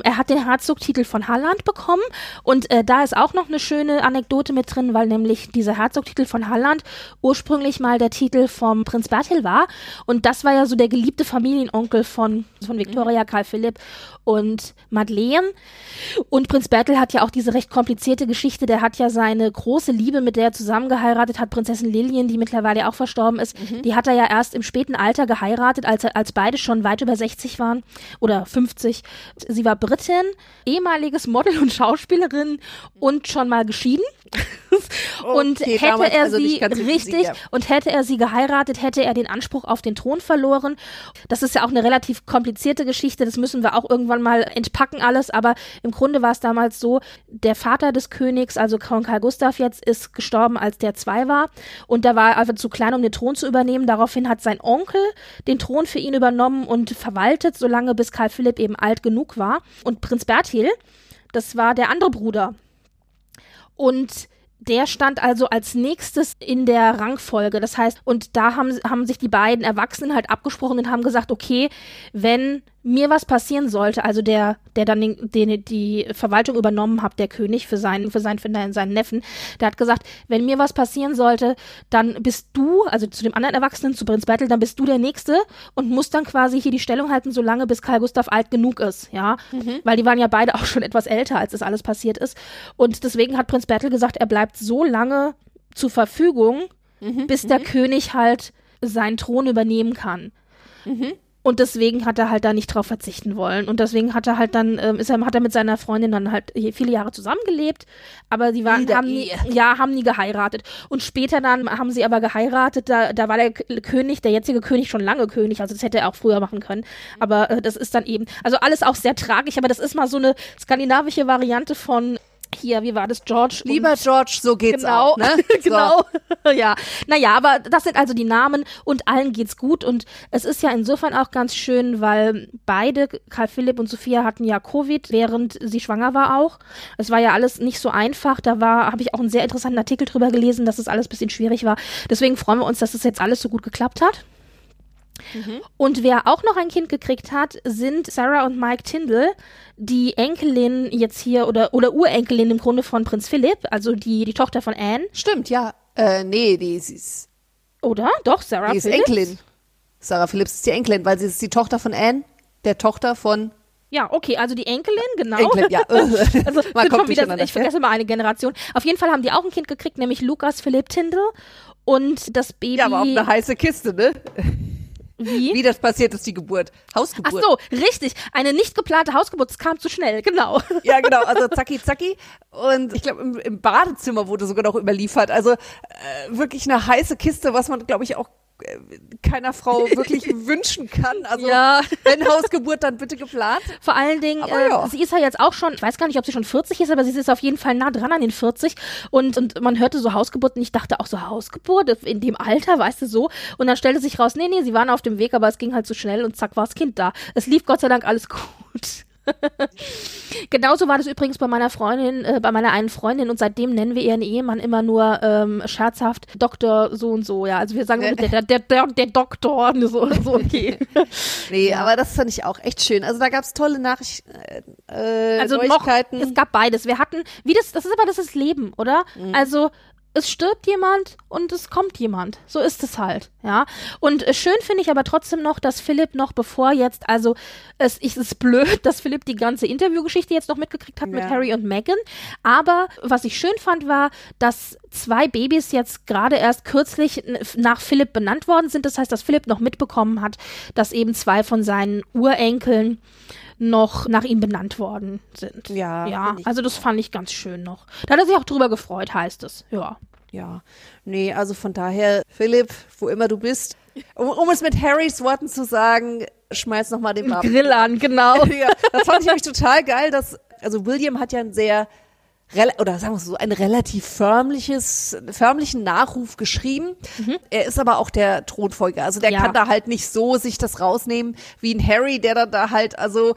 Er hat den Herzogtitel von Halland bekommen und äh, da ist auch noch eine schöne Anekdote mit drin, weil nämlich dieser Herzogtitel von Halland ursprünglich mal der Titel vom Prinz Bertil war und das war ja so der geliebte Familienonkel von, von Victoria, mhm. Karl Philipp und Madeleine. Und Prinz Bertel hat ja auch diese recht komplizierte Geschichte. Der hat ja seine große Liebe, mit der er zusammengeheiratet hat, Prinzessin Lilien, die mittlerweile auch verstorben ist. Mhm. Die hat er ja erst im späten Alter geheiratet, als, als beide schon weit über 60 waren oder 50. Sie war Britin, ehemaliges Model und Schauspielerin und schon mal geschieden. [LAUGHS] und okay, hätte er also sie richtig ja. und hätte er sie geheiratet, hätte er den Anspruch auf den Thron verloren. Das ist ja auch eine relativ komplizierte Geschichte. Das müssen wir auch irgendwann mal entpacken alles. Aber im Grunde war es damals so: Der Vater des Königs, also Karl Gustav jetzt, ist gestorben, als der zwei war und da war er einfach zu klein, um den Thron zu übernehmen. Daraufhin hat sein Onkel den Thron für ihn übernommen und verwaltet, solange bis Karl Philipp eben alt genug war. Und Prinz Bertil, das war der andere Bruder und der stand also als nächstes in der Rangfolge. Das heißt, und da haben, haben sich die beiden Erwachsenen halt abgesprochen und haben gesagt, okay, wenn mir was passieren sollte, also der, der dann den, den, die Verwaltung übernommen hat, der König für seinen, für seinen, für seinen Neffen, der hat gesagt, wenn mir was passieren sollte, dann bist du, also zu dem anderen Erwachsenen, zu Prinz Bertel, dann bist du der Nächste und musst dann quasi hier die Stellung halten, solange bis Karl Gustav alt genug ist, ja, mhm. weil die waren ja beide auch schon etwas älter, als das alles passiert ist und deswegen hat Prinz Bertel gesagt, er bleibt so lange zur Verfügung, mhm. bis der mhm. König halt seinen Thron übernehmen kann. Mhm. Und deswegen hat er halt da nicht drauf verzichten wollen. Und deswegen hat er halt dann, ähm, ist er, hat er mit seiner Freundin dann halt viele Jahre zusammengelebt, aber sie waren, haben nie, ja, haben nie geheiratet. Und später dann haben sie aber geheiratet, da, da war der König, der jetzige König schon lange König, also das hätte er auch früher machen können. Aber äh, das ist dann eben, also alles auch sehr tragisch, aber das ist mal so eine skandinavische Variante von hier, wie war das, George? Lieber George, so geht's genau, auch, ne? [LAUGHS] genau, [LAUGHS] ja. Naja, aber das sind also die Namen und allen geht's gut und es ist ja insofern auch ganz schön, weil beide, Karl Philipp und Sophia, hatten ja Covid, während sie schwanger war auch. Es war ja alles nicht so einfach, da war, habe ich auch einen sehr interessanten Artikel drüber gelesen, dass es alles ein bisschen schwierig war. Deswegen freuen wir uns, dass es das jetzt alles so gut geklappt hat. Mhm. Und wer auch noch ein Kind gekriegt hat, sind Sarah und Mike Tyndall, die Enkelin jetzt hier oder, oder Urenkelin im Grunde von Prinz Philipp, also die, die Tochter von Anne. Stimmt, ja. Äh, nee, die ist. Oder? Doch, Sarah die Phillips. Die ist Enkelin. Sarah Phillips ist die Enkelin, weil sie ist die Tochter von Anne, der Tochter von ja, okay, also die Enkelin, genau. Enkelin, ja. [LAUGHS] also Man kommt wieder, ich vergesse mal eine Generation. Auf jeden Fall haben die auch ein Kind gekriegt, nämlich Lukas Philipp Tyndall und das Baby. Ja, aber auch eine heiße Kiste, ne? Wie? Wie das passiert ist, die Geburt. Hausgeburt. Ach so, richtig. Eine nicht geplante Hausgeburt, es kam zu schnell, genau. Ja, genau, also [LAUGHS] zacki zacki. Und ich glaube, im, im, Badezimmer wurde sogar noch überliefert. Also äh, wirklich eine heiße Kiste, was man, glaube ich, auch keiner Frau wirklich [LAUGHS] wünschen kann. Also ja. wenn Hausgeburt, dann bitte geplant. Vor allen Dingen, äh, ja. sie ist ja jetzt auch schon, ich weiß gar nicht, ob sie schon 40 ist, aber sie ist auf jeden Fall nah dran an den 40 und, und man hörte so Hausgeburt und ich dachte auch so Hausgeburt in dem Alter, weißt du so. Und dann stellte sich raus, nee, nee, sie waren auf dem Weg, aber es ging halt zu so schnell und zack war das Kind da. Es lief Gott sei Dank alles [LAUGHS] gut. [LAUGHS] Genauso war das übrigens bei meiner Freundin, äh, bei meiner einen Freundin und seitdem nennen wir ihren Ehemann immer nur ähm, scherzhaft Doktor so und so, ja. Also wir sagen immer der, der, der, der Doktor, [LAUGHS] so, so okay. [LAUGHS] nee, ja. aber das fand ich auch echt schön. Also da gab es tolle Nachrichten. Äh, also Neuigkeiten. Noch, es gab beides. Wir hatten, wie das, das ist aber das ist Leben, oder? Mhm. Also es stirbt jemand und es kommt jemand. So ist es halt, ja. Und äh, schön finde ich aber trotzdem noch, dass Philipp noch bevor jetzt, also es, es ist blöd, [LAUGHS] dass Philipp die ganze Interviewgeschichte jetzt noch mitgekriegt hat ja. mit Harry und Meghan. Aber was ich schön fand, war, dass zwei Babys jetzt gerade erst kürzlich nach Philipp benannt worden sind. Das heißt, dass Philipp noch mitbekommen hat, dass eben zwei von seinen Urenkeln noch nach ihm benannt worden sind. Ja, ja also das fand ich ganz schön noch. Da hat er sich auch drüber gefreut, heißt es. Ja. Ja, nee, also von daher, Philipp, wo immer du bist, um, um es mit Harrys Worten zu sagen, schmeiß nochmal den Grill an, genau. [LAUGHS] ja, das fand ich nämlich total geil, dass, also William hat ja ein sehr oder sagen wir so, ein relativ förmliches, förmlichen Nachruf geschrieben. Mhm. Er ist aber auch der Thronfolger. Also der ja. kann da halt nicht so sich das rausnehmen wie ein Harry, der dann da halt, also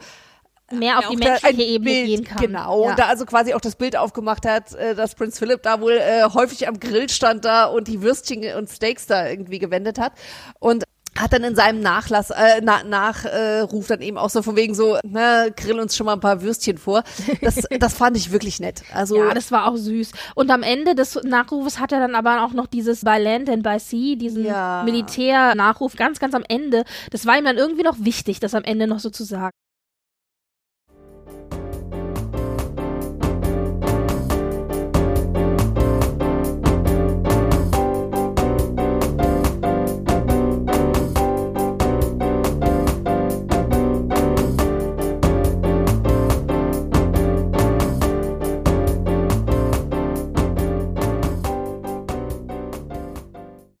mehr auf die menschliche Ebene Bild, gehen kann. Genau, ja. und da also quasi auch das Bild aufgemacht hat, äh, dass Prinz Philipp da wohl äh, häufig am Grill stand da und die Würstchen und Steaks da irgendwie gewendet hat. Und hat dann in seinem Nachlass, äh, na, Nachruf äh, dann eben auch so von wegen so, ne, grill uns schon mal ein paar Würstchen vor. Das, [LAUGHS] das fand ich wirklich nett. Also ja, das war auch süß. Und am Ende des Nachrufes hat er dann aber auch noch dieses by land and by sea, diesen ja. Militärnachruf ganz, ganz am Ende. Das war ihm dann irgendwie noch wichtig, das am Ende noch so zu sagen.